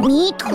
迷途。